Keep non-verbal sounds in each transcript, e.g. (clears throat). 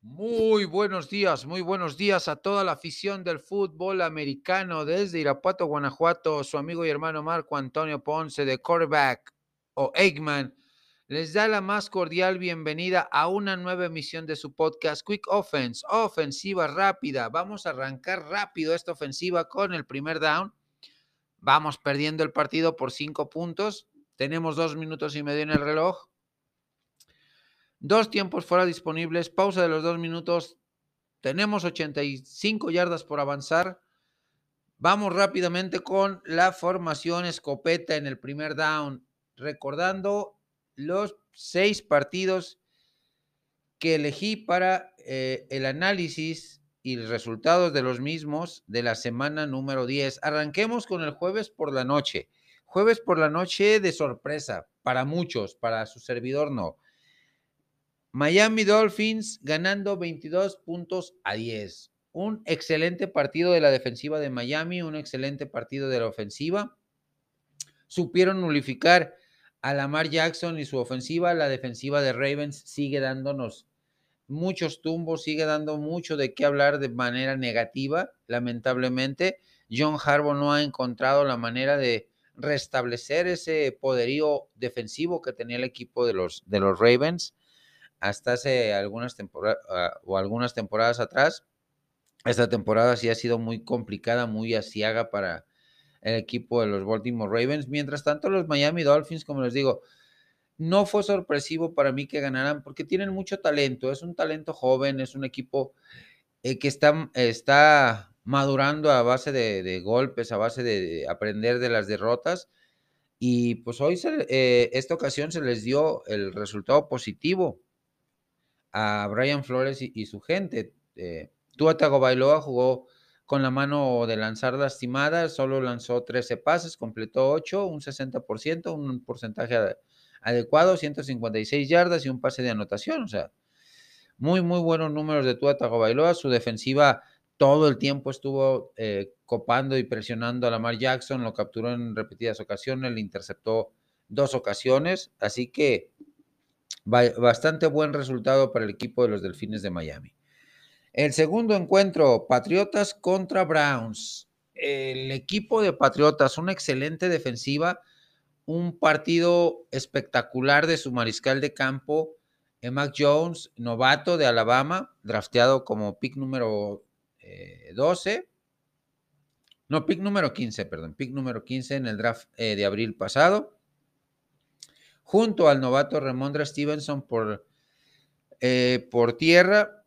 Muy buenos días, muy buenos días a toda la afición del fútbol americano desde Irapuato, Guanajuato. Su amigo y hermano Marco Antonio Ponce de quarterback o Eggman les da la más cordial bienvenida a una nueva emisión de su podcast Quick Offense, ofensiva rápida. Vamos a arrancar rápido esta ofensiva con el primer down. Vamos perdiendo el partido por cinco puntos. Tenemos dos minutos y medio en el reloj. Dos tiempos fuera disponibles, pausa de los dos minutos. Tenemos 85 yardas por avanzar. Vamos rápidamente con la formación escopeta en el primer down, recordando los seis partidos que elegí para eh, el análisis y resultados de los mismos de la semana número 10. Arranquemos con el jueves por la noche. Jueves por la noche de sorpresa, para muchos, para su servidor no. Miami Dolphins ganando 22 puntos a 10. Un excelente partido de la defensiva de Miami, un excelente partido de la ofensiva. Supieron nulificar a Lamar Jackson y su ofensiva. La defensiva de Ravens sigue dándonos muchos tumbos, sigue dando mucho de qué hablar de manera negativa, lamentablemente. John Harbaugh no ha encontrado la manera de restablecer ese poderío defensivo que tenía el equipo de los, de los Ravens hasta hace algunas temporadas o algunas temporadas atrás. Esta temporada sí ha sido muy complicada, muy asiaga para el equipo de los Baltimore Ravens. Mientras tanto, los Miami Dolphins, como les digo, no fue sorpresivo para mí que ganaran porque tienen mucho talento. Es un talento joven, es un equipo eh, que está, está madurando a base de, golpes, a base de, aprender de las derrotas. Y pues hoy, eh, esta ocasión, se les dio el resultado positivo a Brian Flores y, su gente. Eh, Tua Tagovailoa jugó con la mano de lanzar lastimada, solo lanzó 13 pases, completó 8, un 60%, un porcentaje adecuado, 156 yardas y un pase de anotación. O sea, muy, muy buenos números de Tua Tagovailoa. Su defensiva todo el tiempo estuvo eh, copando y presionando a Lamar Jackson, lo capturó en repetidas ocasiones, le interceptó dos ocasiones, así que Bastante buen resultado para el equipo de los Delfines de Miami. El segundo encuentro, Patriotas contra Browns. El equipo de Patriotas, una excelente defensiva, un partido espectacular de su mariscal de campo, Mac Jones, novato de Alabama, drafteado como pick número 12. Eh, no, pick número 15, perdón, pick número 15 en el draft eh, de abril pasado junto al novato Ramondra Stevenson por, eh, por tierra,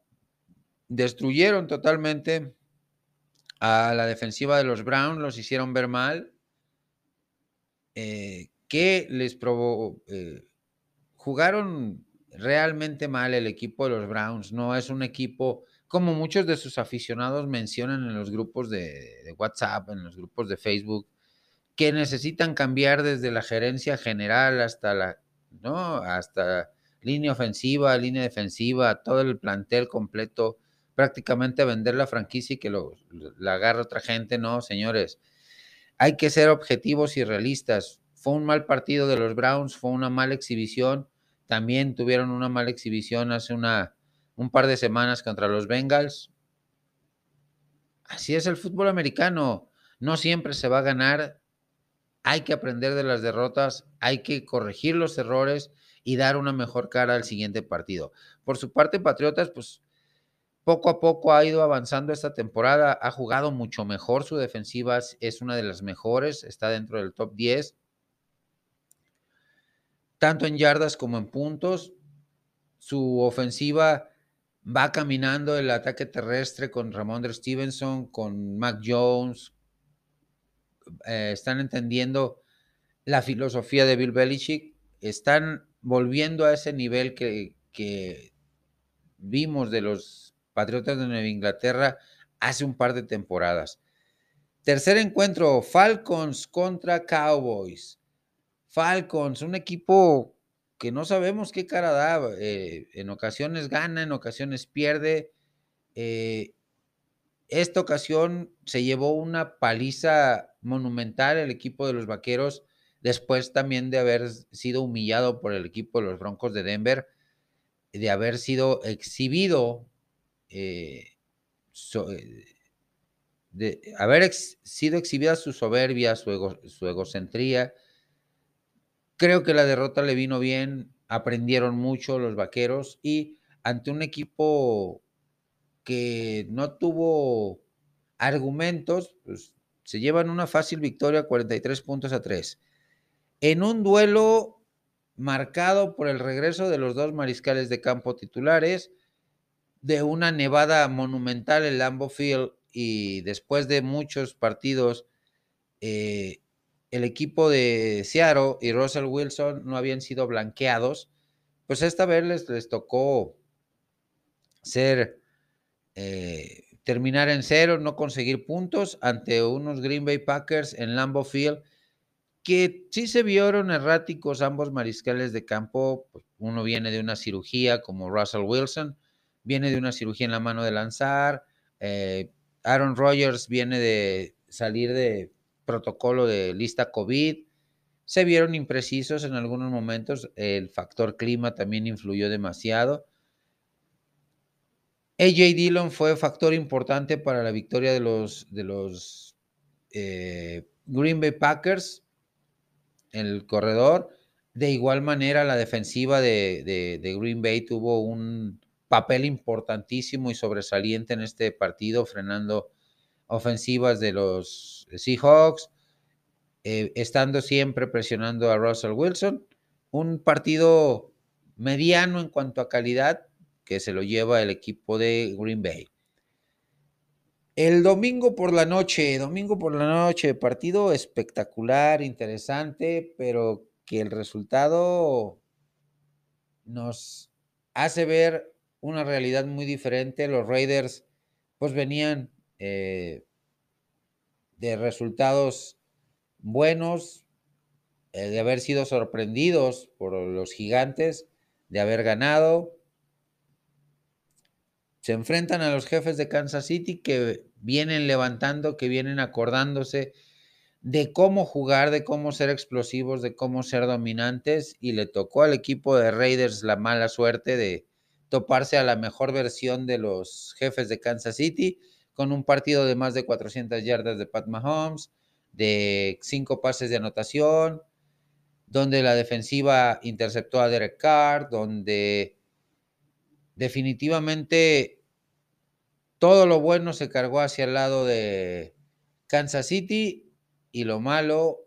destruyeron totalmente a la defensiva de los Browns, los hicieron ver mal. Eh, ¿Qué les probó? Eh, jugaron realmente mal el equipo de los Browns. No es un equipo, como muchos de sus aficionados mencionan en los grupos de WhatsApp, en los grupos de Facebook, que necesitan cambiar desde la gerencia general hasta la, ¿no? Hasta línea ofensiva, línea defensiva, todo el plantel completo, prácticamente vender la franquicia y que lo, la agarre otra gente, no, señores. Hay que ser objetivos y realistas. Fue un mal partido de los Browns, fue una mala exhibición. También tuvieron una mala exhibición hace una, un par de semanas contra los Bengals. Así es el fútbol americano. No siempre se va a ganar hay que aprender de las derrotas, hay que corregir los errores y dar una mejor cara al siguiente partido. Por su parte, Patriotas, pues poco a poco ha ido avanzando esta temporada, ha jugado mucho mejor, su defensiva es una de las mejores, está dentro del top 10, tanto en yardas como en puntos. Su ofensiva va caminando el ataque terrestre con Ramondre Stevenson, con Mac Jones, eh, están entendiendo la filosofía de Bill Belichick, están volviendo a ese nivel que, que vimos de los Patriotas de Nueva Inglaterra hace un par de temporadas. Tercer encuentro, Falcons contra Cowboys. Falcons, un equipo que no sabemos qué cara da. Eh, en ocasiones gana, en ocasiones pierde. Eh, esta ocasión se llevó una paliza monumental el equipo de los Vaqueros, después también de haber sido humillado por el equipo de los Broncos de Denver, de haber sido exhibido eh, eh, de haber sido exhibida su soberbia, su, su egocentría. Creo que la derrota le vino bien, aprendieron mucho los vaqueros y ante un equipo que no tuvo argumentos, pues se llevan una fácil victoria 43 puntos a 3. En un duelo marcado por el regreso de los dos mariscales de campo titulares, de una nevada monumental en Lambeau Field y después de muchos partidos, eh, el equipo de Seattle y Russell Wilson no habían sido blanqueados, pues esta vez les, les tocó ser, eh, terminar en cero, no conseguir puntos ante unos Green Bay Packers en Lambeau Field que sí se vieron erráticos ambos mariscales de campo. Pues, uno viene de una cirugía como Russell Wilson, viene de una cirugía en la mano de lanzar. Eh, Aaron Rodgers viene de salir de protocolo de lista COVID. Se vieron imprecisos en algunos momentos. El factor clima también influyó demasiado. AJ Dillon fue factor importante para la victoria de los, eh, Green Bay Packers el corredor. De igual manera, la defensiva de, Green Bay tuvo un papel importantísimo y sobresaliente en este partido, frenando ofensivas de los Seahawks, eh, estando siempre presionando a Russell Wilson. Un partido mediano en cuanto a calidad que se lo lleva el equipo de Green Bay. El domingo por la noche, domingo por la noche, partido espectacular, interesante, pero que el resultado nos hace ver una realidad muy diferente. Los Raiders pues venían eh, de resultados buenos, eh, de haber sido sorprendidos por los gigantes, de haber ganado, se enfrentan a los jefes de Kansas City que vienen levantando, que vienen acordándose de cómo jugar, de cómo ser explosivos, de cómo ser dominantes y le tocó al equipo de Raiders la mala suerte de toparse a la mejor versión de los jefes de Kansas City con un partido de más de 400 yardas de Pat Mahomes, de cinco pases de anotación, donde la defensiva interceptó a Derek Carr, donde definitivamente todo lo bueno se cargó hacia el lado de Kansas City y lo malo,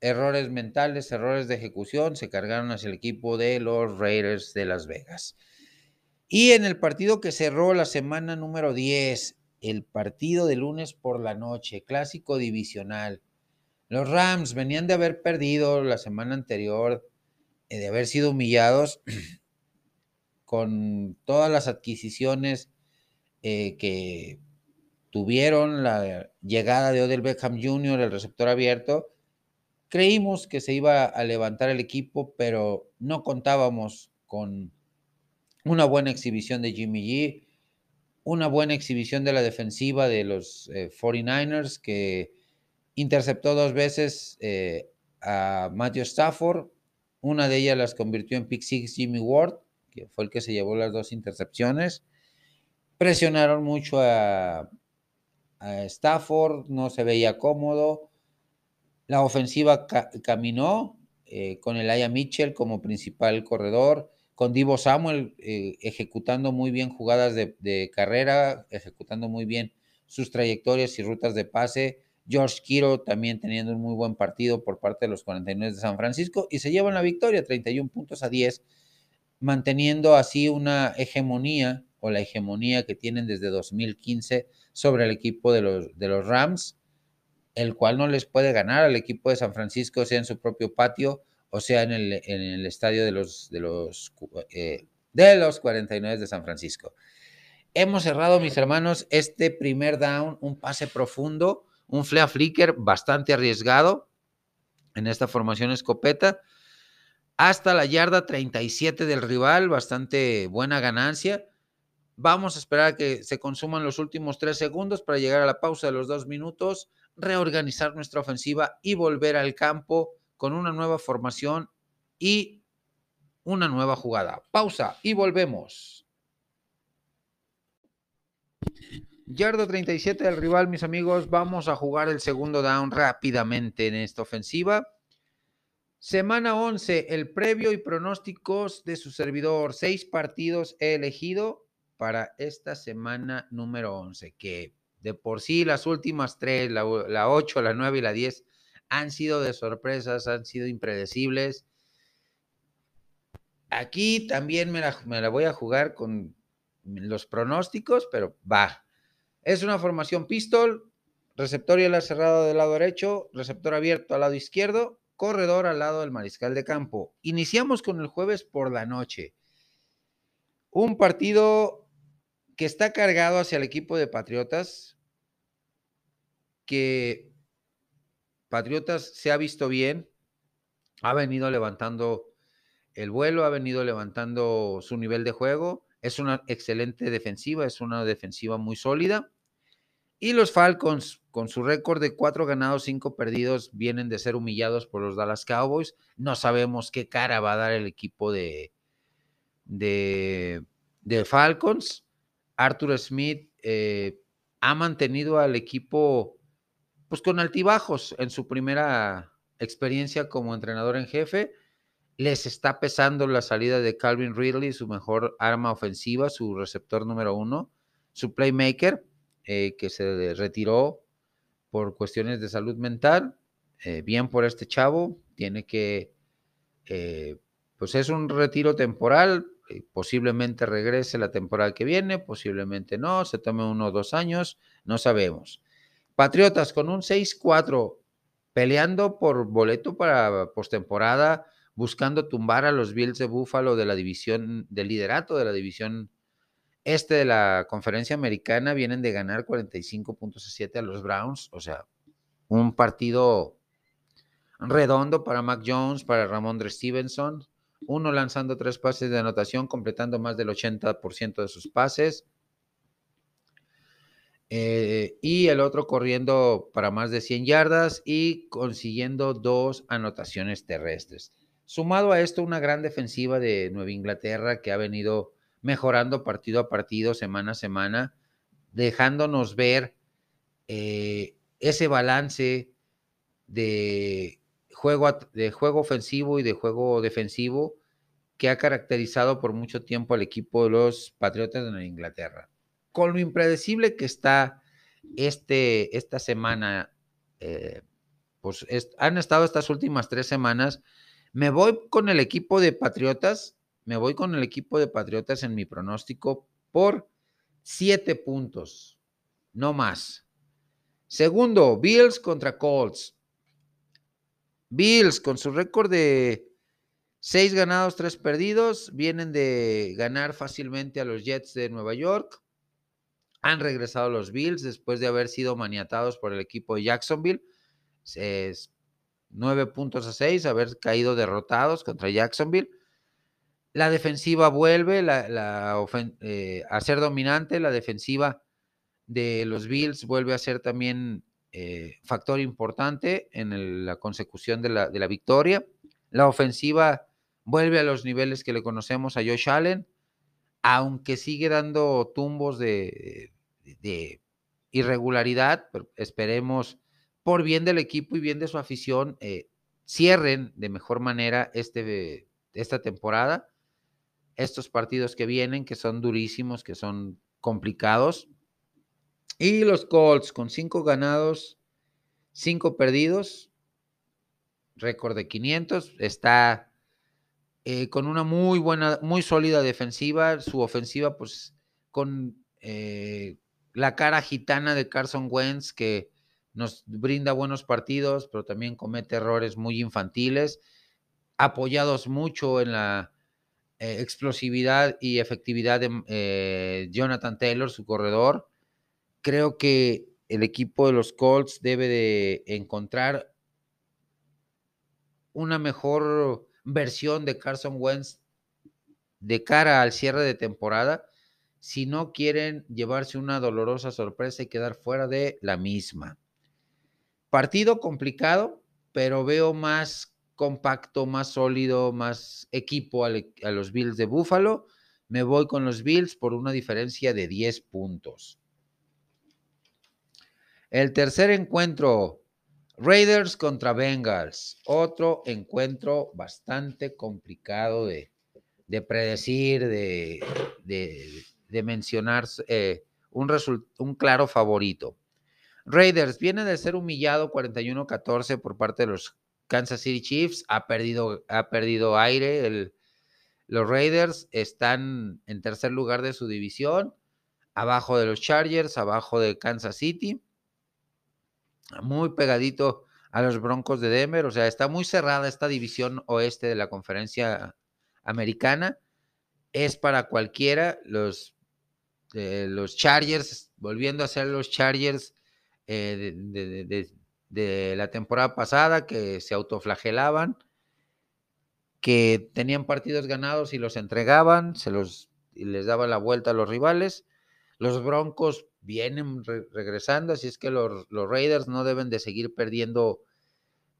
errores mentales, errores de ejecución, se cargaron hacia el equipo de los Raiders de Las Vegas. Y en el partido que cerró la semana número 10, el partido de lunes por la noche, clásico divisional. Los Rams venían de haber perdido la semana anterior, eh, de haber sido humillados (clears throat) con todas las adquisiciones eh, que tuvieron la llegada de Odell Beckham Jr., el receptor abierto, creímos que se iba a levantar el equipo, pero no contábamos con una buena exhibición de Jimmy G, una buena exhibición de la defensiva de los 49ers, eh, que interceptó dos veces eh, a Matthew Stafford, una de ellas las convirtió en pick six Jimmy Ward, que fue el que se llevó las dos intercepciones. Presionaron mucho a, Stafford, no se veía cómodo. La ofensiva caminó eh, con el Aya Mitchell como principal corredor, con Divo Samuel eh, ejecutando muy bien jugadas de, de, carrera, ejecutando muy bien sus trayectorias y rutas de pase. George Kiro también teniendo un muy buen partido por parte de los 49 de San Francisco y se llevan la victoria, 31 puntos a 10 manteniendo así una hegemonía o la hegemonía que tienen desde 2015 sobre el equipo de los, de los Rams, el cual no les puede ganar al equipo de San Francisco, sea en su propio patio o sea en el, en el estadio de los, de, los, eh, de los 49 de San Francisco. Hemos cerrado, mis hermanos, este primer down, un pase profundo, un flea flicker bastante arriesgado en esta formación escopeta hasta la yarda 37 del rival, bastante buena ganancia. Vamos a esperar a que se consuman los últimos tres segundos para llegar a la pausa de los dos minutos, reorganizar nuestra ofensiva y volver al campo con una nueva formación y una nueva jugada. Pausa y volvemos. Yarda 37 del rival, mis amigos. Vamos a jugar el segundo down rápidamente en esta ofensiva. Semana 11, el previo y pronósticos de su servidor. Seis partidos he elegido para esta semana número 11, que de por sí las últimas tres, la, la 8, la 9 y la 10, han sido de sorpresas, han sido impredecibles. Aquí también me la, voy a jugar con los pronósticos, pero va. Es una formación pistol, receptor y ala cerrado del lado derecho, receptor abierto al lado izquierdo, corredor al lado del mariscal de campo. Iniciamos con el jueves por la noche. Un partido que está cargado hacia el equipo de Patriotas, que Patriotas se ha visto bien, ha venido levantando el vuelo, ha venido levantando su nivel de juego, es una excelente defensiva, es una defensiva muy sólida. Y los Falcons, con su récord de cuatro ganados, cinco perdidos, vienen de ser humillados por los Dallas Cowboys. No sabemos qué cara va a dar el equipo de, de, Falcons. Arthur Smith eh, ha mantenido al equipo pues con altibajos en su primera experiencia como entrenador en jefe. Les está pesando la salida de Calvin Ridley, su mejor arma ofensiva, su receptor número uno, su playmaker eh, que se retiró por cuestiones de salud mental. Eh, bien por este chavo, tiene que, eh, pues es un retiro temporal, posiblemente regrese la temporada que viene, posiblemente no, se tome uno o dos años, no sabemos. Patriotas con un 6-4 peleando por boleto para postemporada, buscando tumbar a los Bills de Buffalo de la división, del liderato de la división este de la conferencia americana vienen de ganar 45.7 a los Browns, o sea, un partido redondo para Mac Jones, para Ramondre Stevenson, uno lanzando tres pases de anotación, completando más del 80% de sus pases, eh, y el otro corriendo para más de 100 yardas y consiguiendo dos anotaciones terrestres. Sumado a esto, una gran defensiva de Nueva Inglaterra que ha venido mejorando partido a partido, semana a semana, dejándonos ver eh, ese balance de juego, de juego ofensivo y de juego defensivo que ha caracterizado por mucho tiempo al equipo de los Patriotas de Inglaterra. Con lo impredecible que está este, esta semana, eh, pues han estado estas últimas tres semanas, me voy con el equipo de Patriotas me voy con el equipo de Patriotas en mi pronóstico por siete puntos, no más. Segundo, Bills contra Colts. Bills con su récord de seis ganados, tres perdidos, vienen de ganar fácilmente a los Jets de Nueva York. Han regresado los Bills después de haber sido maniatados por el equipo de Jacksonville. Es nueve puntos a seis, haber caído derrotados contra Jacksonville. La defensiva vuelve eh, a ser dominante, la defensiva de los Bills vuelve a ser también eh, factor importante en la consecución de la, victoria. La ofensiva vuelve a los niveles que le conocemos a Josh Allen, aunque sigue dando tumbos de, irregularidad, pero esperemos por bien del equipo y bien de su afición, eh, cierren de mejor manera este, esta temporada estos partidos que vienen, que son durísimos, que son complicados. Y los Colts con cinco ganados, cinco perdidos, récord de 500, está eh, con una muy buena, muy sólida defensiva, su ofensiva pues con eh, la cara gitana de Carson Wentz que nos brinda buenos partidos, pero también comete errores muy infantiles, apoyados mucho en la eh, explosividad y efectividad de eh, Jonathan Taylor, su corredor. Creo que el equipo de los Colts debe de encontrar una mejor versión de Carson Wentz de cara al cierre de temporada si no quieren llevarse una dolorosa sorpresa y quedar fuera de la misma. Partido complicado, pero veo más compacto, más sólido, más equipo e, a los Bills de Buffalo. Me voy con los Bills por una diferencia de 10 puntos. El tercer encuentro, Raiders contra Bengals. Otro encuentro bastante complicado de, predecir, de, mencionar eh, un, un claro favorito. Raiders viene de ser humillado 41-14 por parte de los Kansas City Chiefs. Ha perdido, ha perdido aire. los Raiders están en tercer lugar de su división, abajo de los Chargers, abajo de Kansas City. Muy pegadito a los Broncos de Denver. O sea, está muy cerrada esta división oeste de la conferencia americana. Es para cualquiera. Los, eh, los Chargers, volviendo a ser los Chargers, eh, de, la temporada pasada que se autoflagelaban, que tenían partidos ganados y los entregaban, se los les daban la vuelta a los rivales. Los Broncos vienen regresando, así es que los, Raiders no deben de seguir perdiendo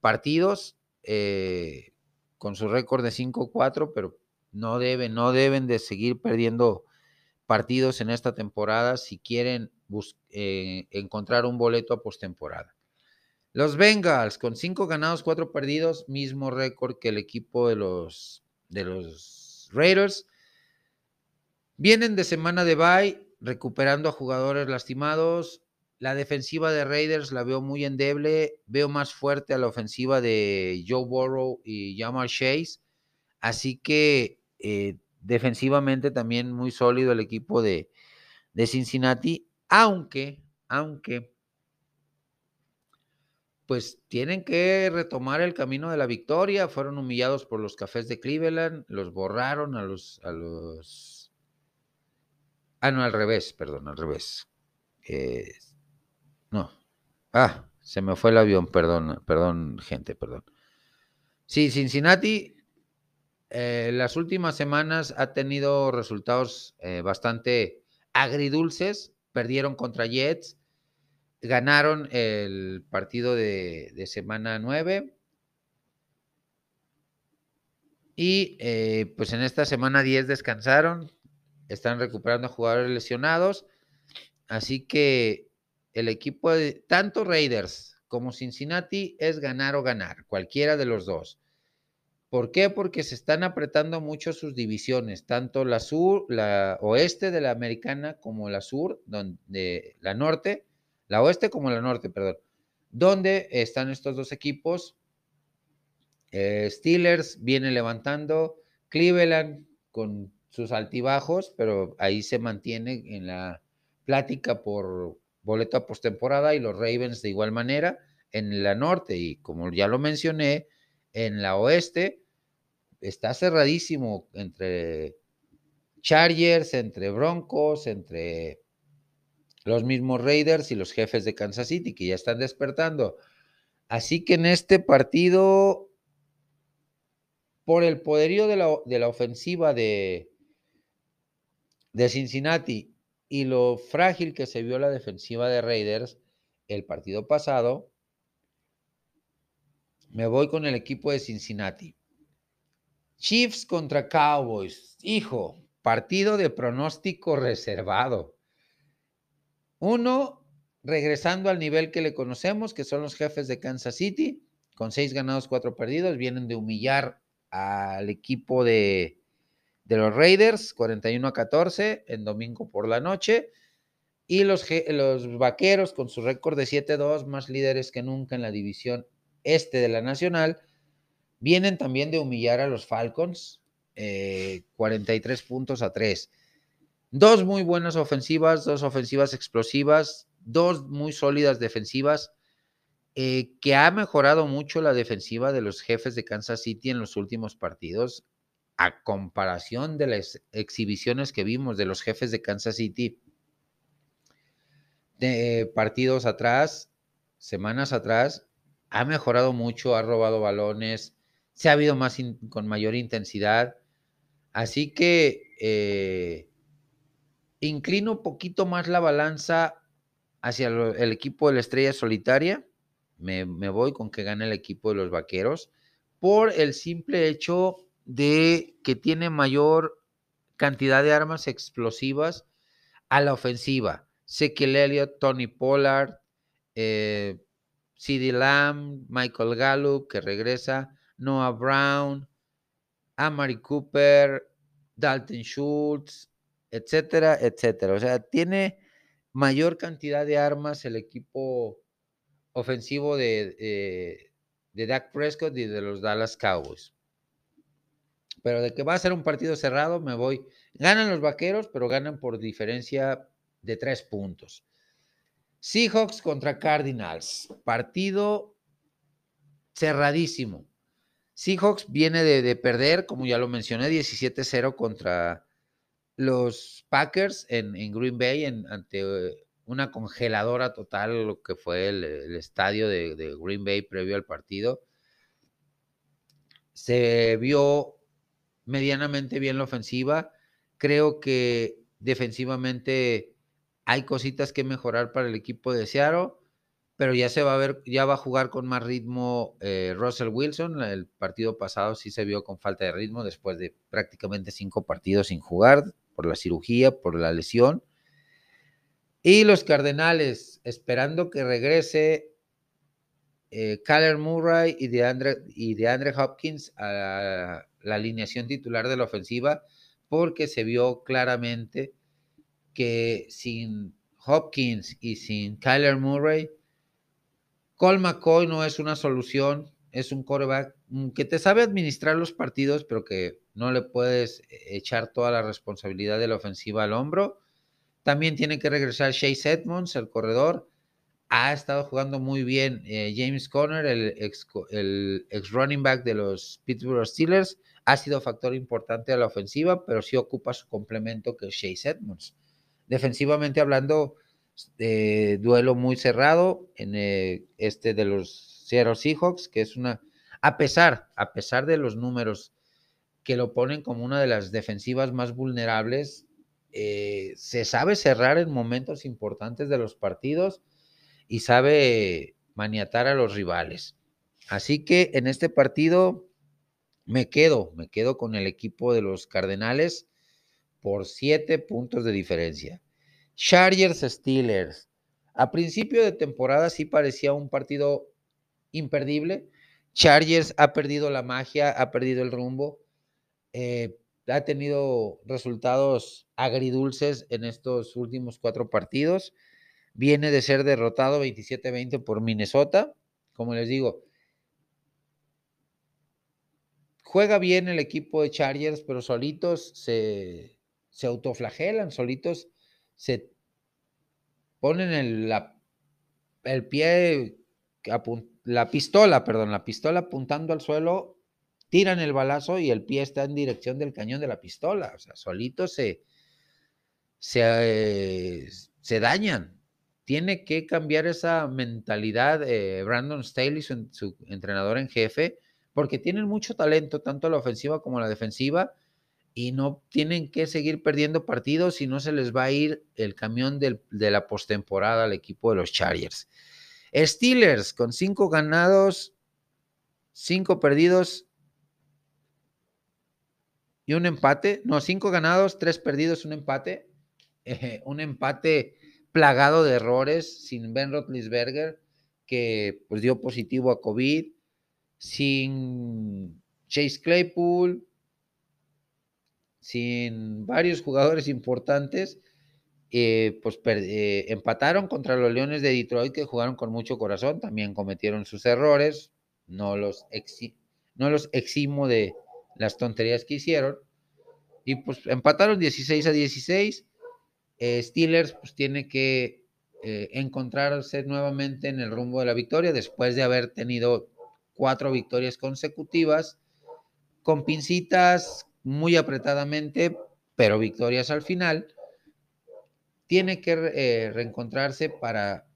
partidos eh, con su récord de 5-4, pero no deben, no deben de seguir perdiendo partidos en esta temporada si quieren eh, encontrar un boleto a postemporada. Los Bengals, con cinco ganados, cuatro perdidos, mismo récord que el equipo de los, de los Raiders. Vienen de semana de bye, recuperando a jugadores lastimados. La defensiva de Raiders la veo muy endeble. Veo más fuerte a la ofensiva de Joe Burrow y Jamal Chase. Así que eh, defensivamente también muy sólido el equipo de, de Cincinnati aunque, aunque, pues tienen que retomar el camino de la victoria. Fueron humillados por los cafés de Cleveland, los borraron a los, a los. Ah, no, al revés, perdón, al revés. No. Ah, se me fue el avión, perdón, perdón, gente, perdón. Sí, Cincinnati, eh, las últimas semanas ha tenido resultados eh, bastante agridulces perdieron contra Jets, ganaron el partido de, semana 9 y eh, pues en esta semana 10 descansaron, están recuperando jugadores lesionados, así que el equipo de tanto Raiders como Cincinnati es ganar o ganar, cualquiera de los dos. ¿Por qué? Porque se están apretando mucho sus divisiones, tanto la sur, la oeste de la americana como la sur, donde la norte, la oeste como la norte, perdón. ¿Dónde están estos dos equipos? Eh, Steelers viene levantando, Cleveland con sus altibajos, pero ahí se mantiene en la plática por boleto a postemporada y los Ravens de igual manera en la norte y como ya lo mencioné, en la oeste está cerradísimo entre Chargers, entre Broncos, entre los mismos Raiders y los jefes de Kansas City que ya están despertando. Así que en este partido, por el poderío de la, ofensiva de, de Cincinnati y lo frágil que se vio la defensiva de Raiders el partido pasado, me voy con el equipo de Cincinnati. Chiefs contra Cowboys. Hijo, partido de pronóstico reservado. Uno, regresando al nivel que le conocemos, que son los jefes de Kansas City, con seis ganados, cuatro perdidos, vienen de humillar al equipo de, de los Raiders, 41 a 14, en domingo por la noche. Y los, los vaqueros, con su récord de 7-2, más líderes que nunca en la división este de la Nacional, Vienen también de humillar a los Falcons, 43 eh, puntos a 3. Dos muy buenas ofensivas, dos ofensivas explosivas, dos muy sólidas defensivas, eh, que ha mejorado mucho la defensiva de los jefes de Kansas City en los últimos partidos, a comparación de las exhibiciones que vimos de los jefes de Kansas City de partidos atrás, semanas atrás, ha mejorado mucho, ha robado balones, se ha habido más con mayor intensidad. Así que eh, inclino un poquito más la balanza hacia el equipo de la estrella solitaria. Me, voy con que gane el equipo de los vaqueros por el simple hecho de que tiene mayor cantidad de armas explosivas a la ofensiva. Sé que Elliott, Tony Pollard, eh, CD Lamb, Michael Gallup, que regresa, Noah Brown, Amari Cooper, Dalton Schultz, etcétera, etcétera. O sea, tiene mayor cantidad de armas el equipo ofensivo de, eh, de Dak Prescott y de los Dallas Cowboys. Pero de que va a ser un partido cerrado, me voy. Ganan los vaqueros, pero ganan por diferencia de tres puntos. Seahawks contra Cardinals. Partido cerradísimo. Seahawks viene de, perder, como ya lo mencioné, 17-0 contra los Packers en, Green Bay ante una congeladora total, lo que fue el, estadio de, de, Green Bay previo al partido. Se vio medianamente bien la ofensiva. Creo que defensivamente hay cositas que mejorar para el equipo de Seattle, pero ya se va a ver, ya va a jugar con más ritmo eh, Russell Wilson. El partido pasado sí se vio con falta de ritmo después de prácticamente cinco partidos sin jugar por la cirugía, por la lesión. Y los Cardenales, esperando que regrese eh, Kyler Murray y de, Andre, y Hopkins a la alineación titular de la ofensiva, porque se vio claramente que sin Hopkins y sin Kyler Murray, Cole McCoy no es una solución, es un quarterback mm, que te sabe administrar los partidos, pero que no le puedes eh, echar toda la responsabilidad de la ofensiva al hombro. También tiene que regresar Chase Edmonds, el corredor. Ha estado jugando muy bien eh, James Conner, el ex, running back de los Pittsburgh Steelers. Ha sido factor importante a la ofensiva, pero sí ocupa su complemento que es Chase Edmonds. Defensivamente hablando, de duelo muy cerrado en eh, este de los Seattle Seahawks, que es una, a pesar, a pesar de los números que lo ponen como una de las defensivas más vulnerables, eh, se sabe cerrar en momentos importantes de los partidos y sabe maniatar a los rivales. Así que en este partido me quedo, me quedo con el equipo de los Cardenales por siete puntos de diferencia. Chargers Steelers. A principio de temporada sí parecía un partido imperdible. Chargers ha perdido la magia, ha perdido el rumbo. Eh, ha tenido resultados agridulces en estos últimos cuatro partidos. Viene de ser derrotado 27-20 por Minnesota. Como les digo, juega bien el equipo de Chargers, pero solitos se, se autoflagelan, solitos se ponen el, la, el pie, la pistola, perdón, la pistola apuntando al suelo, tiran el balazo y el pie está en dirección del cañón de la pistola. O sea, solitos se, se, se dañan. Tiene que cambiar esa mentalidad eh, Brandon Staley, su, su entrenador en jefe, porque tienen mucho talento, tanto la ofensiva como la defensiva y no tienen que seguir perdiendo partidos si no se les va a ir el camión de la postemporada al equipo de los Chargers. Steelers con cinco ganados, cinco perdidos y un empate. No, cinco ganados, tres perdidos, un empate. (laughs) Eh, un empate plagado de errores sin Ben Roethlisberger, que pues dio positivo a COVID, sin Chase Claypool, sin varios jugadores importantes, eh, pues eh, empataron contra los Leones de Detroit que jugaron con mucho corazón, también cometieron sus errores, no los, no los eximo de las tonterías que hicieron, y pues empataron 16 a 16, eh, Steelers pues tiene que encontrarse nuevamente en el rumbo de la victoria después de haber tenido cuatro victorias consecutivas, con pincitas, muy apretadamente, pero victorias al final, tiene que eh, reencontrarse para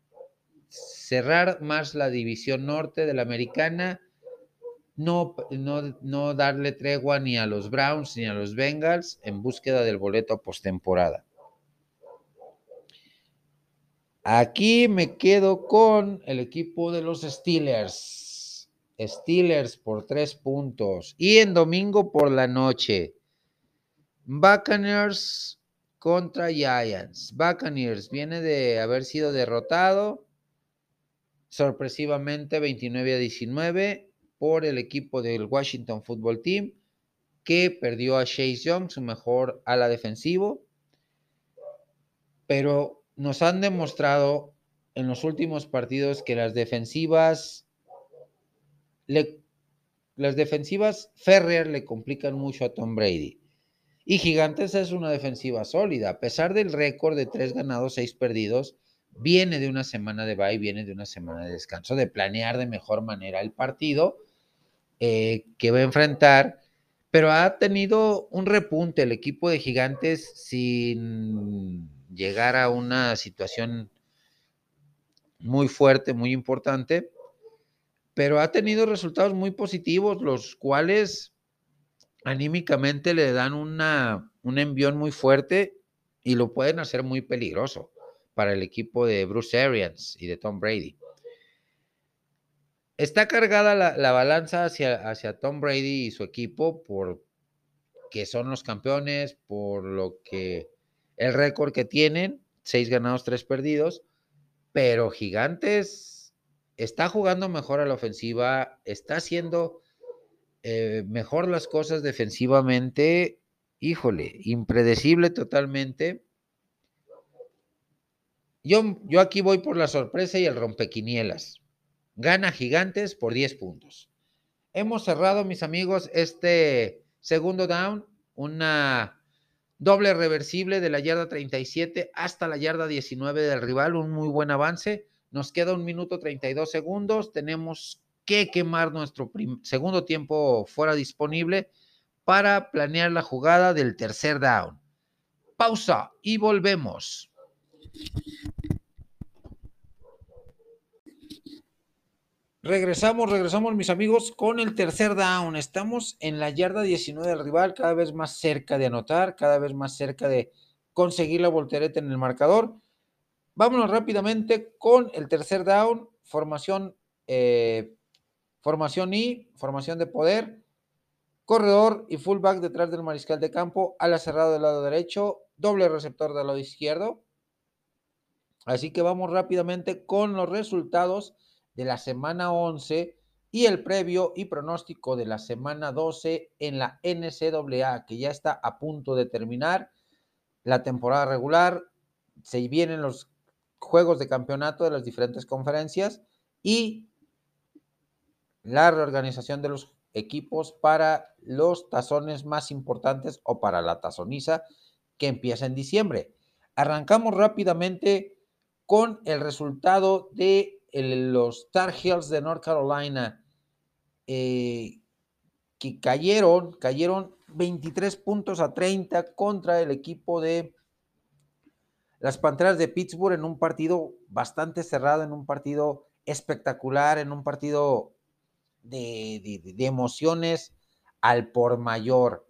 cerrar más la división norte de la americana, no, no, no, darle tregua ni a los Browns ni a los Bengals en búsqueda del boleto postemporada. Aquí me quedo con el equipo de los Steelers. Steelers por tres puntos. Y en domingo por la noche, Buccaneers contra Giants. Buccaneers viene de haber sido derrotado sorpresivamente 29 a 19 por el equipo del Washington Football Team, que perdió a Chase Young, su mejor ala defensivo. Pero nos han demostrado en los últimos partidos que las defensivas las defensivas Ferrer le complican mucho a Tom Brady. Y Gigantes es una defensiva sólida. A pesar del récord de tres ganados, seis perdidos, viene de una semana de bye, viene de una semana de descanso, de planear de mejor manera el partido eh, que va a enfrentar. Pero ha tenido un repunte el equipo de Gigantes sin llegar a una situación muy fuerte, muy importante pero ha tenido resultados muy positivos, los cuales anímicamente le dan una, un envión muy fuerte y lo pueden hacer muy peligroso para el equipo de Bruce Arians y de Tom Brady. Está cargada la, balanza hacia, hacia, Tom Brady y su equipo por que son los campeones, por lo que el récord que tienen, seis ganados, tres perdidos, pero Gigantes está jugando mejor a la ofensiva, está haciendo eh, mejor las cosas defensivamente. Híjole, impredecible totalmente. Yo, yo aquí voy por la sorpresa y el rompequinielas. Gana Gigantes por 10 puntos. Hemos cerrado, mis amigos, este segundo down, una doble reversible de la yarda 37 hasta la yarda 19 del rival, un muy buen avance. Nos queda un minuto 32 segundos. Tenemos que quemar nuestro segundo tiempo fuera disponible para planear la jugada del tercer down. Pausa y volvemos. Regresamos, regresamos mis amigos con el tercer down. Estamos en la yarda 19 del rival, cada vez más cerca de anotar, cada vez más cerca de conseguir la voltereta en el marcador. Vámonos rápidamente con el tercer down, formación, eh, formación I, formación de poder, corredor y fullback detrás del mariscal de campo, ala cerrado del lado derecho, doble receptor del lado izquierdo. Así que vamos rápidamente con los resultados de la semana 11 y el previo y pronóstico de la semana 12 en la NCAA, que ya está a punto de terminar la temporada regular. Se vienen los juegos de campeonato de las diferentes conferencias y la reorganización de los equipos para los tazones más importantes o para la tazoniza que empieza en diciembre. Arrancamos rápidamente con el resultado de los Tar Heels de North Carolina, eh, que cayeron, cayeron 23 puntos a 30 contra el equipo de las Panteras de Pittsburgh en un partido bastante cerrado, en un partido espectacular, en un partido de, emociones al por mayor.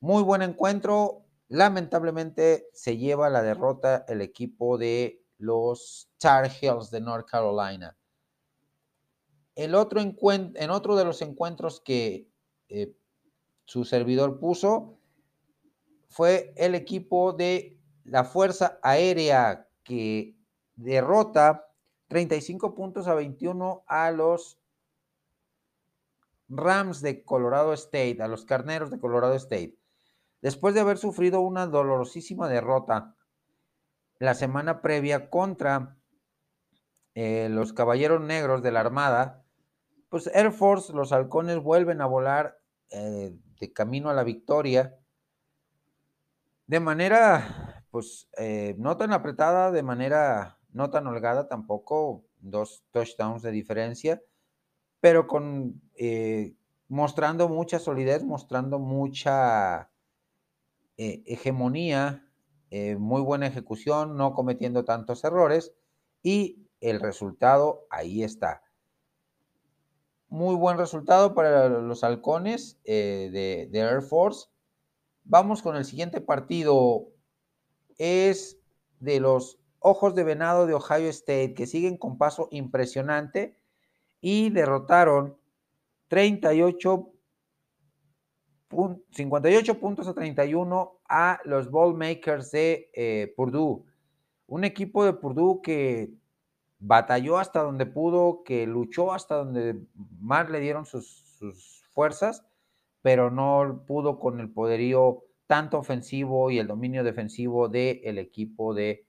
Muy buen encuentro. Lamentablemente se lleva la derrota el equipo de los Tar Heels de North Carolina. El otro en otro de los encuentros que eh, su servidor puso fue el equipo de la Fuerza Aérea que derrota 35 puntos a 21 a los Rams de Colorado State, a los Carneros de Colorado State. Después de haber sufrido una dolorosísima derrota la semana previa contra eh, los Caballeros Negros de la Armada, pues Air Force, los halcones vuelven a volar eh, de camino a la victoria de manera pues eh, no tan apretada, de manera no tan holgada tampoco, dos touchdowns de diferencia, pero con mostrando mucha solidez, mostrando mucha eh, muy buena ejecución, no cometiendo tantos errores y el resultado ahí está. Muy buen resultado para los halcones de, de Air Force. Vamos con el siguiente partido es de los Ojos de Venado de Ohio State, que siguen con paso impresionante y derrotaron 38 58 puntos a 31 a los Ball Makers de eh, Purdue. Un equipo de Purdue que batalló hasta donde pudo, que luchó hasta donde más le dieron sus, sus fuerzas, pero no pudo con el poderío tanto ofensivo y el dominio defensivo del equipo de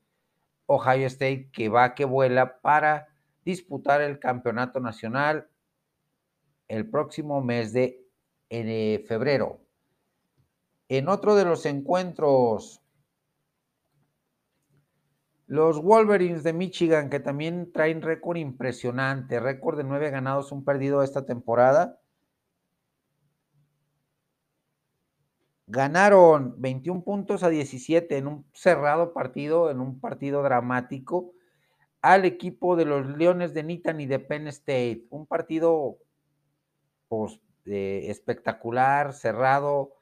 Ohio State que va que vuela para disputar el campeonato nacional el próximo mes de eh, febrero. En otro de los encuentros, los Wolverines de Michigan, que también traen récord impresionante, récord de nueve ganados, un perdido esta temporada, Ganaron 21 puntos a 17 en un cerrado partido, en un partido dramático, al equipo de los Leones de Nittany de Penn State. Un partido pues, espectacular, cerrado,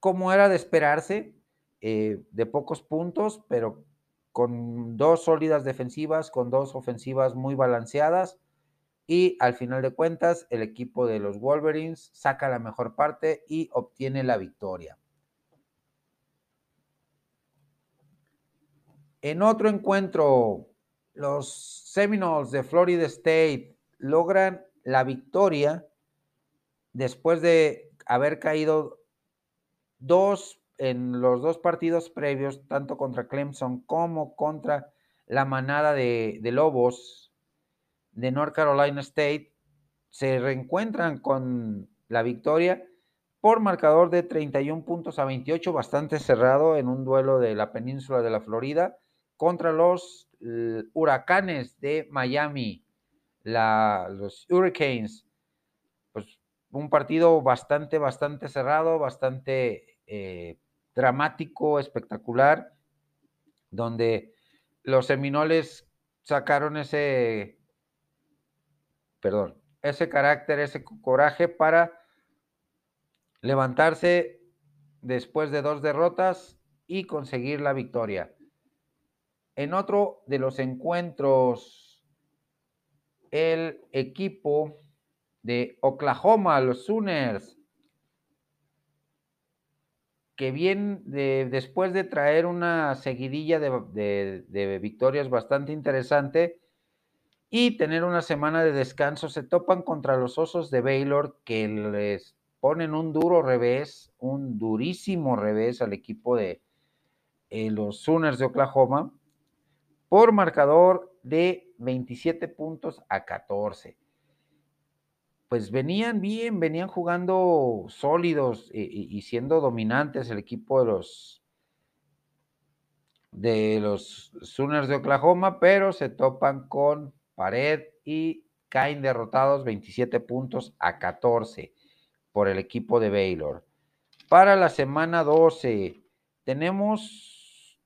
como era de esperarse, eh, de pocos puntos, pero con dos sólidas defensivas, con dos ofensivas muy balanceadas. Y al final de cuentas, el equipo de los Wolverines saca la mejor parte y obtiene la victoria. En otro encuentro, los Seminoles de Florida State logran la victoria después de haber caído dos en los dos partidos previos, tanto contra Clemson como contra la manada de, Lobos de North Carolina State, se reencuentran con la victoria por marcador de 31 puntos a 28, bastante cerrado en un duelo de la península de la Florida contra los huracanes de Miami, los Hurricanes. Un partido bastante, bastante cerrado, bastante eh, dramático, espectacular, donde los Seminoles sacaron ese, perdón, ese carácter, ese coraje para levantarse después de dos derrotas y conseguir la victoria. En otro de los encuentros, el equipo de Oklahoma, los Sooners, que bien después de traer una seguidilla de, victorias bastante interesante y tener una semana de descanso, se topan contra los Osos de Baylor que les ponen un duro revés, un durísimo revés al equipo de eh, los Sooners de Oklahoma por marcador de 27 puntos a 14. Pues venían bien, venían jugando sólidos y, siendo dominantes el equipo de los de los Sooners de Oklahoma, pero se topan con pared y caen derrotados 27 puntos a 14 por el equipo de Baylor. Para la semana 12 tenemos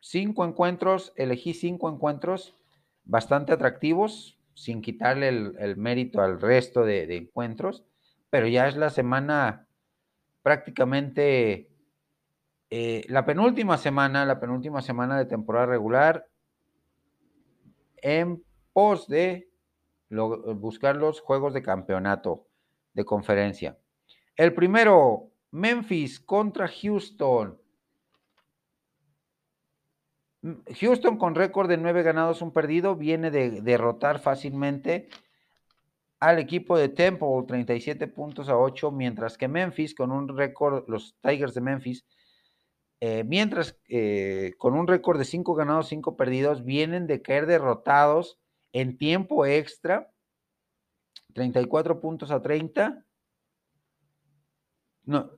cinco encuentros, elegí cinco encuentros bastante atractivos, sin quitarle el, mérito al resto de, encuentros, pero ya es la semana prácticamente eh, la penúltima semana, la penúltima semana de temporada regular en pos de buscar los juegos de campeonato de conferencia. El primero, Memphis contra Houston. Houston con récord de nueve ganados, un perdido, viene de derrotar fácilmente al equipo de Temple, 37 puntos a 8, mientras que Memphis con un récord, los Tigers de Memphis, eh, mientras eh, con un récord de cinco ganados, cinco perdidos, vienen de caer derrotados en tiempo extra, 34 puntos a 30. No.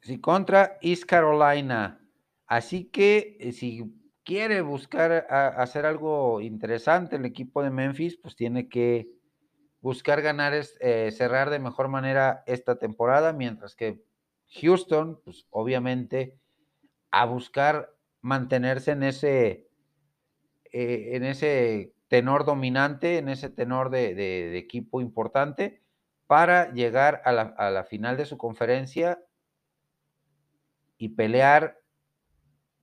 Sí, contra East Carolina. Así que eh, si quiere buscar hacer algo interesante el equipo de Memphis, pues tiene que buscar ganar, eh, cerrar de mejor manera esta temporada, mientras que Houston, pues obviamente, a buscar mantenerse en ese, eh, en ese tenor dominante, en ese tenor de, equipo importante, para llegar a la, a la final de su conferencia y pelear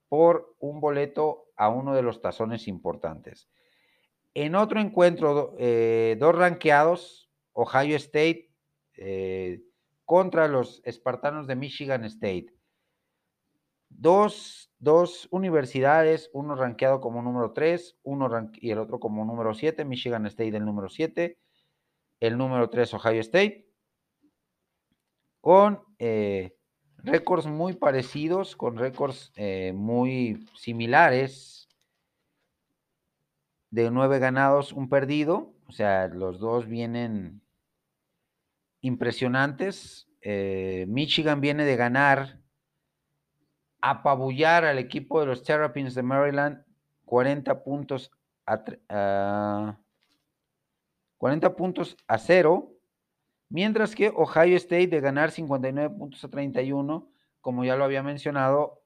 por un boleto a uno de los tazones importantes. En otro encuentro, eh, dos ranqueados, Ohio State eh, contra los espartanos de Michigan State. Dos dos universidades, uno rankeado como número 3, uno y el otro como número 7, Michigan State el número 7, el número 3 Ohio State, con eh, récords muy parecidos, con récords eh, muy similares, de nueve ganados, un perdido, o sea, los dos vienen impresionantes. Eh, Michigan viene de ganar apabullar al equipo de los Terrapins de Maryland 40 puntos a, 40 puntos a 0, mientras que Ohio State de ganar 59 puntos a 31, como ya lo había mencionado,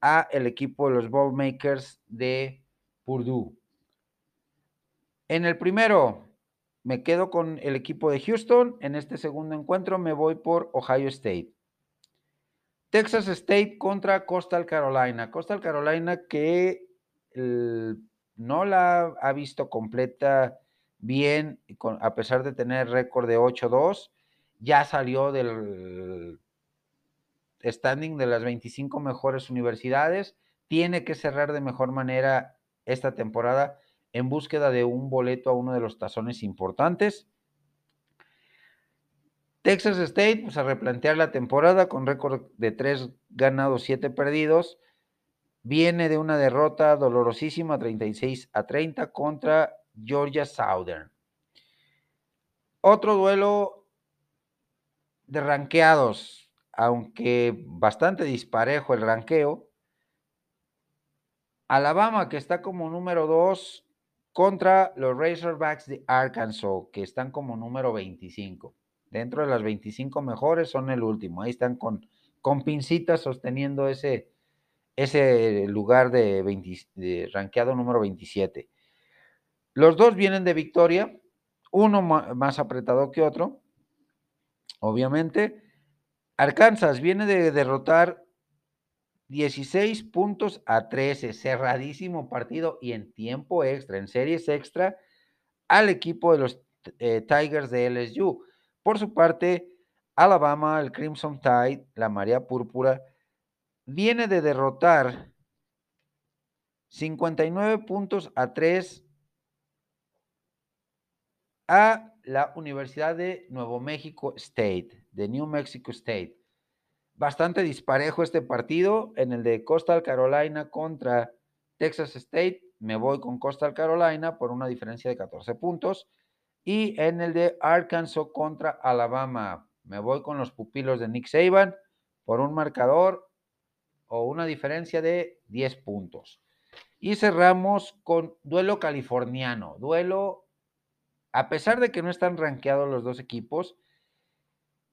a el equipo de los Ballmakers de Purdue. En el primero me quedo con el equipo de Houston, en este segundo encuentro me voy por Ohio State. Texas State contra Coastal Carolina. Coastal Carolina que no la ha visto completa bien, a pesar de tener récord de 8-2, ya salió del standing de las 25 mejores universidades. Tiene que cerrar de mejor manera esta temporada en búsqueda de un boleto a uno de los tazones importantes. Texas State, pues a replantear la temporada con récord de 3 ganados, 7 perdidos. Viene de una derrota dolorosísima, 36 a 30 contra Georgia Southern. Otro duelo de ranqueados, aunque bastante disparejo el ranqueo. Alabama, que está como número 2, contra los Razorbacks de Arkansas, que están como número 25. Dentro de las 25 mejores son el último. Ahí están con, con pincitas sosteniendo ese, ese lugar de, 20, ranqueado número 27. Los dos vienen de victoria, uno más apretado que otro, obviamente. Arkansas viene de derrotar 16 puntos a 13, cerradísimo partido y en tiempo extra, en series extra, al equipo de los eh, Tigers de LSU. Por su parte, Alabama, el Crimson Tide, la María Púrpura, viene de derrotar 59 puntos a 3 a la Universidad de Nuevo México State, de New Mexico State. Bastante disparejo este partido en el de Coastal Carolina contra Texas State. Me voy con Coastal Carolina por una diferencia de 14 puntos. Y en el de Arkansas contra Alabama, me voy con los pupilos de Nick Saban por un marcador o una diferencia de 10 puntos. Y cerramos con duelo californiano. Duelo, a pesar de que no están rankeados los dos equipos,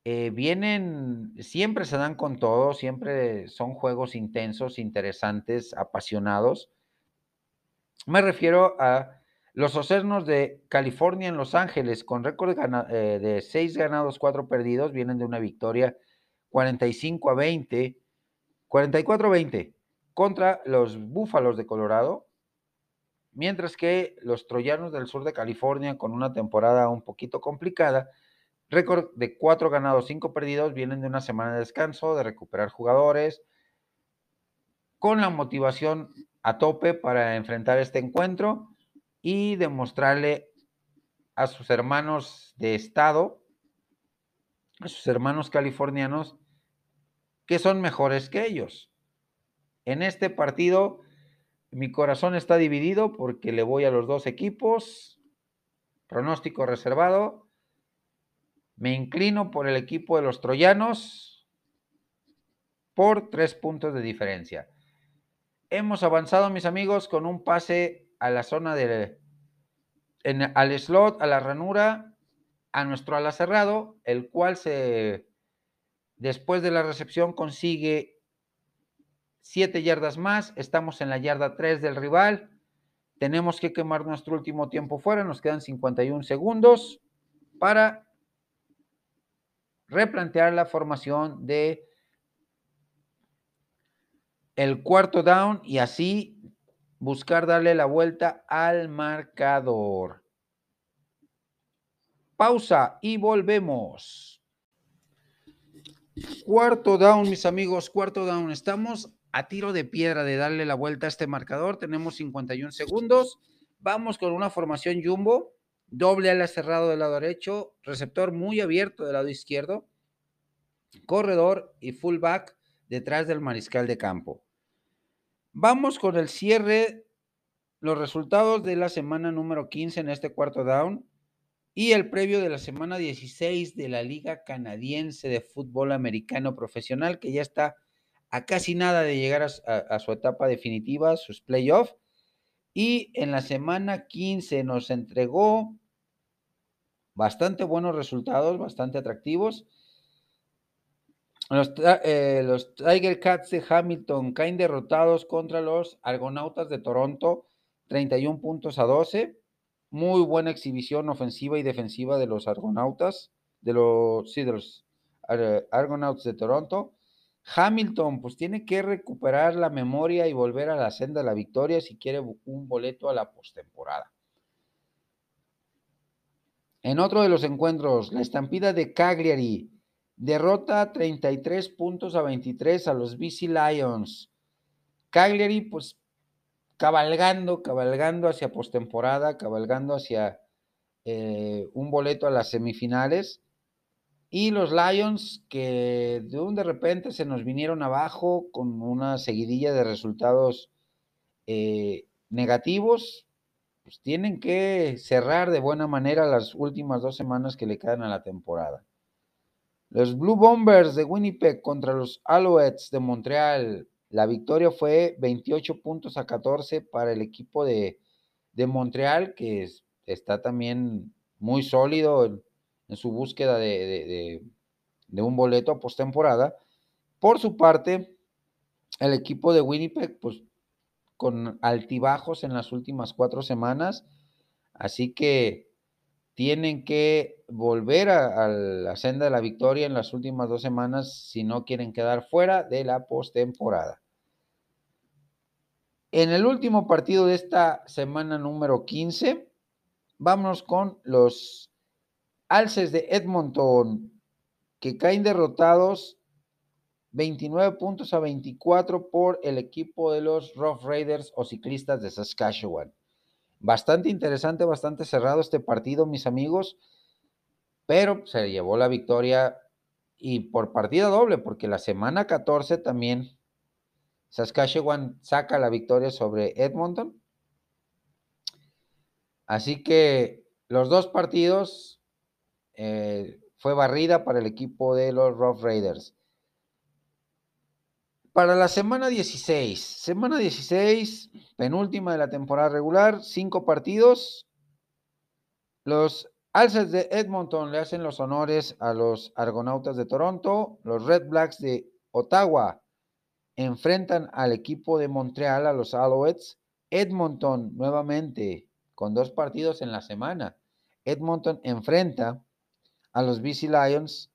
eh, vienen, siempre se dan con todo, siempre son juegos intensos, interesantes, apasionados. Me refiero a los Ocernos de California en Los Ángeles, con récord eh, de 6 ganados, 4 perdidos, vienen de una victoria 45 a 20, 44 a 20 contra los Búfalos de Colorado, mientras que los Troyanos del sur de California, con una temporada un poquito complicada, récord de 4 ganados, 5 perdidos, vienen de una semana de descanso, de recuperar jugadores, con la motivación a tope para enfrentar este encuentro y demostrarle a sus hermanos de estado, a sus hermanos californianos, que son mejores que ellos. En este partido, mi corazón está dividido porque le voy a los dos equipos. Pronóstico reservado. Me inclino por el equipo de los troyanos por tres puntos de diferencia. Hemos avanzado, mis amigos, con un pase a la zona de, en, al slot, a la ranura, a nuestro ala cerrado, el cual se, después de la recepción consigue 7 yardas más, estamos en la yarda 3 del rival, tenemos que quemar nuestro último tiempo fuera, nos quedan 51 segundos para replantear la formación de el cuarto down y así buscar darle la vuelta al marcador. Pausa y volvemos. Cuarto down, mis amigos, cuarto down. Estamos a tiro de piedra de darle la vuelta a este marcador. Tenemos 51 segundos. Vamos con una formación jumbo, doble ala cerrado del lado derecho, receptor muy abierto del lado izquierdo, corredor y fullback detrás del mariscal de campo. Vamos con el cierre, los resultados de la semana número 15 en este cuarto down y el previo de la semana 16 de la Liga Canadiense de Fútbol Americano Profesional, que ya está a casi nada de llegar a, su etapa definitiva, sus playoffs. Y en la semana 15 nos entregó bastante buenos resultados, bastante atractivos. Los, eh, los, Tiger Cats de Hamilton caen derrotados contra los Argonautas de Toronto, 31 puntos a 12 muy buena exhibición ofensiva y defensiva de los Argonautas, de los, sí, de los Argonauts de Toronto. Hamilton, pues tiene que recuperar la memoria y volver a la senda de la victoria si quiere un boleto a la postemporada. En otro de los encuentros, la estampida de Cagliari derrota 33 puntos a 23 a los BC Lions. Cagliari, pues cabalgando, cabalgando hacia postemporada, cabalgando hacia eh, un boleto a las semifinales. Y los Lions, que de un de repente se nos vinieron abajo con una seguidilla de resultados eh, negativos, pues tienen que cerrar de buena manera las últimas dos semanas que le quedan a la temporada. Los Blue Bombers de Winnipeg contra los Alouettes de Montreal la victoria fue 28 puntos a 14 para el equipo de, Montreal, que está también muy sólido en, su búsqueda de, un boleto a postemporada. Por su parte, el equipo de Winnipeg, pues con altibajos en las últimas cuatro semanas, así que tienen que volver a, la senda de la victoria en las últimas dos semanas si no quieren quedar fuera de la postemporada. En el último partido de esta semana número 15, vamos con los Alces de Edmonton, que caen derrotados 29 puntos a 24 por el equipo de los Rough Raiders o ciclistas de Saskatchewan. Bastante interesante, bastante cerrado este partido, mis amigos, pero se llevó la victoria y por partida doble, porque la semana 14 también Saskatchewan saca la victoria sobre Edmonton. Así que los dos partidos eh, fue barrida para el equipo de los Rough Raiders. Para la semana 16, semana 16, penúltima de la temporada regular, cinco partidos. Los Alces de Edmonton le hacen los honores a los Argonautas de Toronto, los Red Blacks de Ottawa enfrentan al equipo de Montreal, a los Alouettes. Edmonton nuevamente con dos partidos en la semana. Edmonton enfrenta a los BC Lions.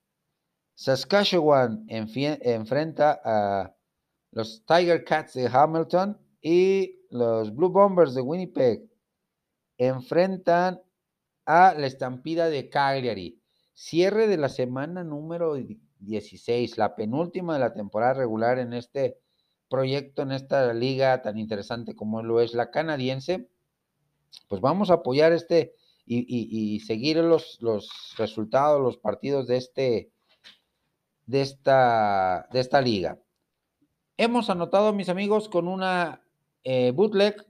Saskatchewan enfrenta a los Tiger Cats de Hamilton y los Blue Bombers de Winnipeg enfrentan a la estampida de Cagliari. Cierre de la semana número 16, la penúltima de la temporada regular en este proyecto, en esta liga tan interesante como lo es la canadiense, pues vamos a apoyar este y, seguir los, resultados, los partidos de, este, de, esta, de esta liga. Hemos anotado, mis amigos, con una eh, bootleg,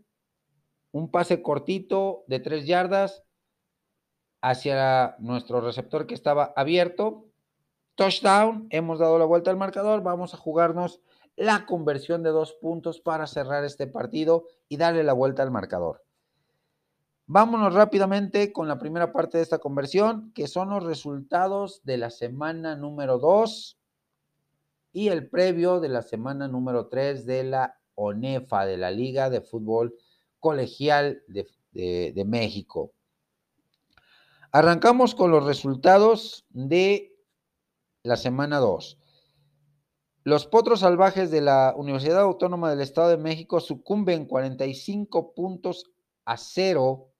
un pase cortito de tres yardas hacia nuestro receptor que estaba abierto touchdown, hemos dado la vuelta al marcador, vamos a jugarnos la conversión de dos puntos para cerrar este partido y darle la vuelta al marcador. Vámonos rápidamente con la primera parte de esta conversión, que son los resultados de la semana número 2 y el previo de la semana número 3 de la ONEFA, de la Liga de Fútbol Colegial de, México. Arrancamos con los resultados de la semana 2. Los potros salvajes de la Universidad Autónoma del Estado de México sucumben 45 puntos a cero.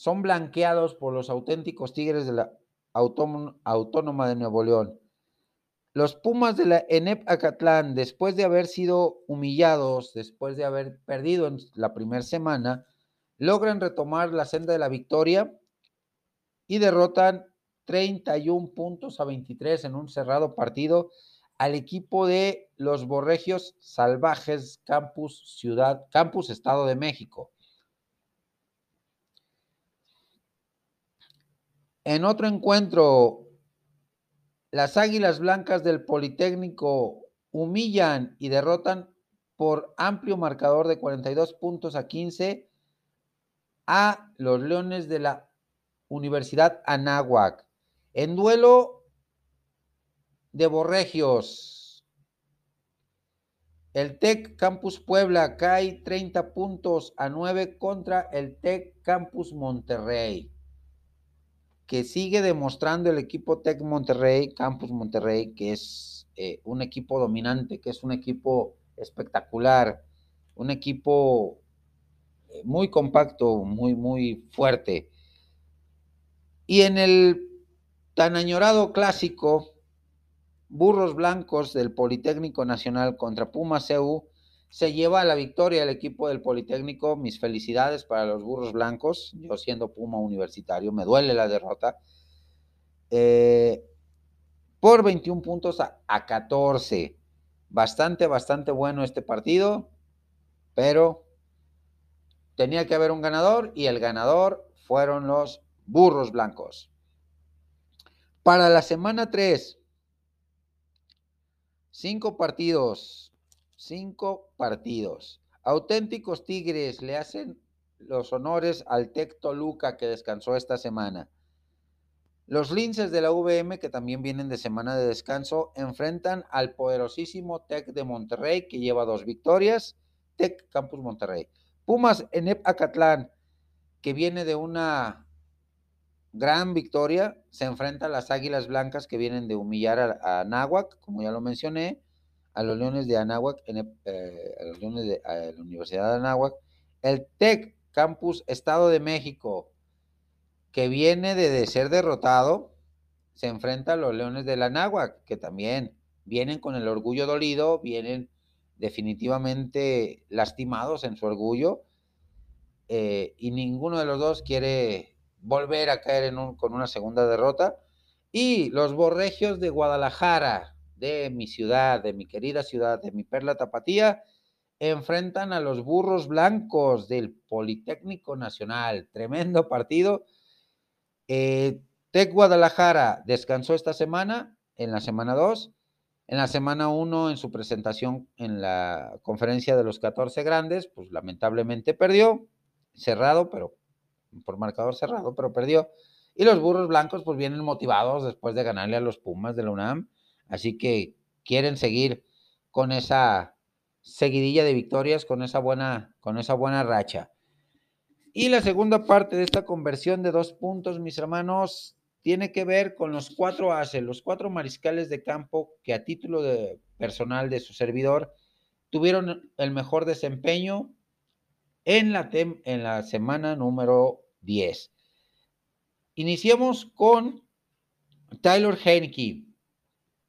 Son blanqueados por los auténticos Tigres de la Autónoma de Nuevo León. Los Pumas de la ENEP Acatlán, después de haber sido humillados, después de haber perdido en la primera semana, logran retomar la senda de la victoria y derrotan 31 puntos a 23 en un cerrado partido al equipo de los Borregios Salvajes Campus Ciudad, Campus Estado de México. En otro encuentro, las Águilas Blancas del Politécnico humillan y derrotan por amplio marcador de 42 puntos a 15 a los Leones de la Universidad Anáhuac. En duelo de Borregios, el TEC Campus Puebla cae 30 puntos a 9 contra el TEC Campus Monterrey que sigue demostrando el equipo Tec Monterrey, Campus Monterrey, que es eh, un equipo dominante, que es un equipo espectacular, un equipo eh, muy compacto, muy, muy fuerte. Y en el tan añorado clásico, Burros Blancos del Politécnico Nacional contra Puma CU, se lleva la victoria el equipo del Politécnico. Mis felicidades para los burros blancos. Yo siendo Puma universitario, me duele la derrota. Eh, por 21 puntos a, a 14. Bastante, bastante bueno este partido, pero tenía que haber un ganador y el ganador fueron los burros blancos. Para la semana 3, cinco partidos cinco partidos. Auténticos Tigres le hacen los honores al Tec Toluca que descansó esta semana. Los linces de la VM, que también vienen de semana de descanso, enfrentan al poderosísimo Tec de Monterrey, que lleva dos victorias. Tec Campus Monterrey. Pumas en Acatlán, que viene de una gran victoria, se enfrenta a las Águilas Blancas, que vienen de humillar a, a como ya lo mencioné a los Leones de Anáhuac, en eh, a los Leones de la Universidad de Anáhuac, el TEC Campus Estado de México, que viene de, ser derrotado, se enfrenta a los Leones de la Anáhuac, que también vienen con el orgullo dolido, vienen definitivamente lastimados en su orgullo, eh, y ninguno de los dos quiere volver a caer en con una segunda derrota. Y los Borregios de Guadalajara, de mi ciudad, de mi querida ciudad, de mi perla tapatía, enfrentan a los burros blancos del Politécnico Nacional. Tremendo partido. Eh, Tec Guadalajara descansó esta semana, en la semana 2. En la semana 1, en su presentación en la conferencia de los 14 grandes, pues lamentablemente perdió, cerrado, pero por marcador cerrado, pero perdió. Y los burros blancos, pues vienen motivados después de ganarle a los Pumas de la UNAM Así que quieren seguir con esa seguidilla de victorias, con esa buena, con esa buena racha. Y la segunda parte de esta conversión de dos puntos, mis hermanos, tiene que ver con los cuatro ases, los cuatro mariscales de campo que a título de personal de su servidor tuvieron el mejor desempeño en la, en la semana número 10. Iniciamos con Tyler Heineke,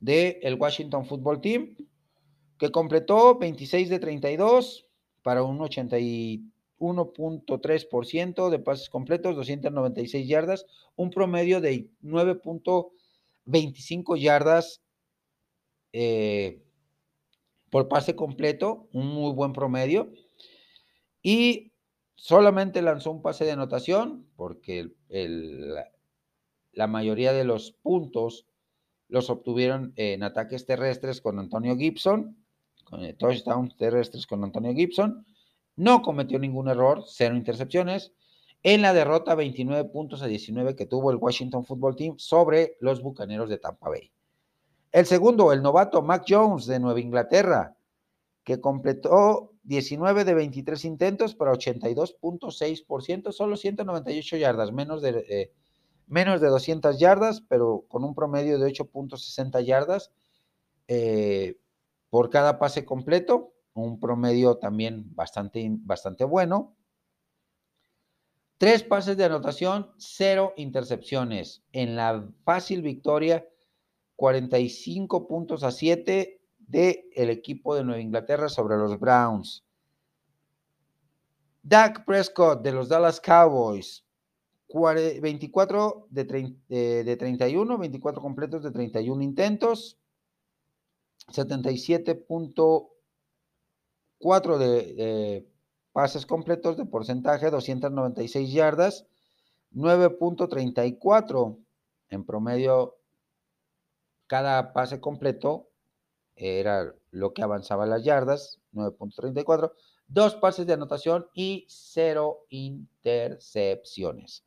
del el Washington Football Team, que completó 26 de 32 para un 81.3% de pases completos, 296 yardas, un promedio de 9.25 yardas eh, por pase completo, un muy buen promedio. Y solamente lanzó un pase de anotación, porque la mayoría de los puntos los obtuvieron en ataques terrestres con Antonio Gibson, con touchdowns terrestres con Antonio Gibson. No cometió ningún error, cero intercepciones. En la derrota 29 puntos a 19 que tuvo el Washington Football Team sobre los Bucaneros de Tampa Bay. El segundo, el novato Mac Jones de Nueva Inglaterra, que completó 19 de 23 intentos para 82.6%, solo 198 yardas, menos de, eh, menos de 200 yardas, pero con un promedio de 8.60 yardas eh, por cada pase completo, un promedio también bastante, bastante bueno. Tres pases de anotación, cero intercepciones. En la fácil victoria 45 puntos a 7 del el equipo de Nueva Inglaterra sobre los Browns. Dak Prescott de los Dallas Cowboys, 24 de, de 31, 24 completos de 31 intentos, 77.4 de, de pases completos de porcentaje, 296 yardas, 9.34 en promedio cada pase completo era lo que avanzaba las yardas, 9.34, dos pases de anotación y cero intercepciones.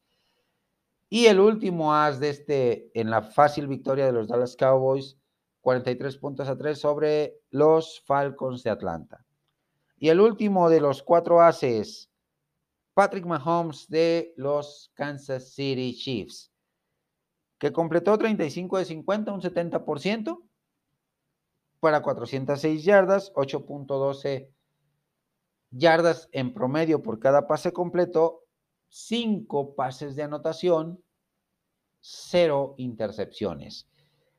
Y el último as de este en la fácil victoria de los Dallas Cowboys, 43 puntos a 3 sobre los Falcons de Atlanta. Y el último de los cuatro ases, Patrick Mahomes de los Kansas City Chiefs, que completó 35 de 50, un 70%, para 406 yardas, 8.12 yardas en promedio por cada pase completo, 5 pases de anotación, 0 intercepciones.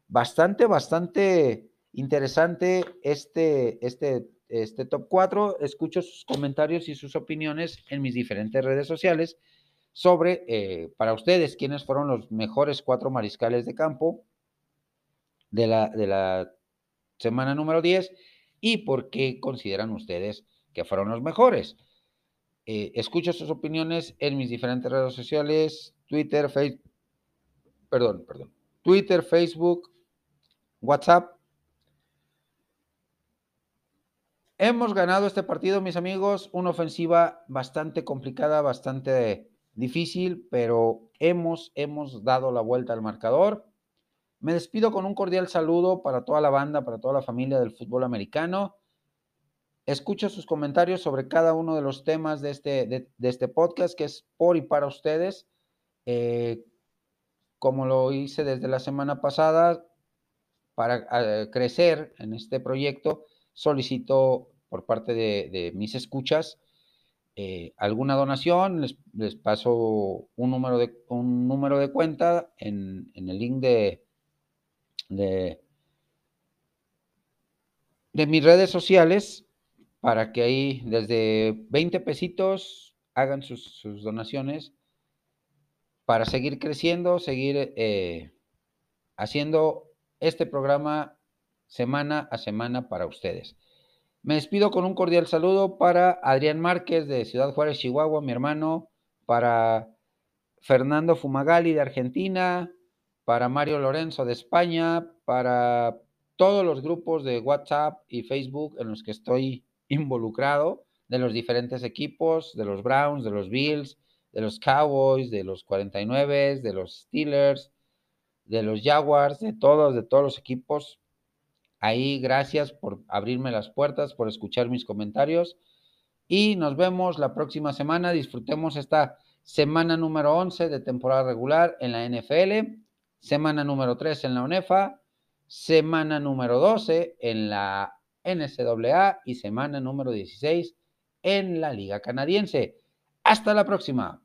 Bastante, bastante interesante este, este, este top 4. Escucho sus comentarios y sus opiniones en mis diferentes redes sociales sobre, eh, para ustedes, quiénes fueron los mejores cuatro mariscales de campo de la, de la semana número 10 y por qué consideran ustedes que fueron los mejores. Eh, escucho sus opiniones en mis diferentes redes sociales, Twitter, Facebook, perdón, perdón, Twitter, Facebook, WhatsApp. Hemos ganado este partido, mis amigos, una ofensiva bastante complicada, bastante difícil, pero hemos, hemos dado la vuelta al marcador. Me despido con un cordial saludo para toda la banda, para toda la familia del fútbol americano. Escucho sus comentarios sobre cada uno de los temas de este, de, este podcast, que es por y para ustedes. Eh, como lo hice desde la semana pasada, para eh, crecer en este proyecto, solicito por parte de, mis escuchas eh, alguna donación, les, paso un número de, un número de cuenta en el link de, de, de mis redes sociales para que ahí desde 20 pesitos hagan sus, donaciones para seguir creciendo, seguir eh, haciendo este programa semana a semana para ustedes. Me despido con un cordial saludo para Adrián Márquez de Ciudad Juárez, Chihuahua, mi hermano, para Fernando Fumagali de Argentina, para Mario Lorenzo de España, para todos los grupos de WhatsApp y Facebook en los que estoy involucrado, de los diferentes equipos, de los Browns, de los Bills, de los Cowboys, de los 49, de los Steelers, de los Jaguars, de todos, de todos los equipos. Ahí, gracias por abrirme las puertas, por escuchar mis comentarios. Y nos vemos la próxima semana. Disfrutemos esta semana número 11 de temporada regular en la NFL semana número 3 en la UNEFA, semana número 12 en la NCAA y semana número 16 en la Liga Canadiense. Hasta la próxima.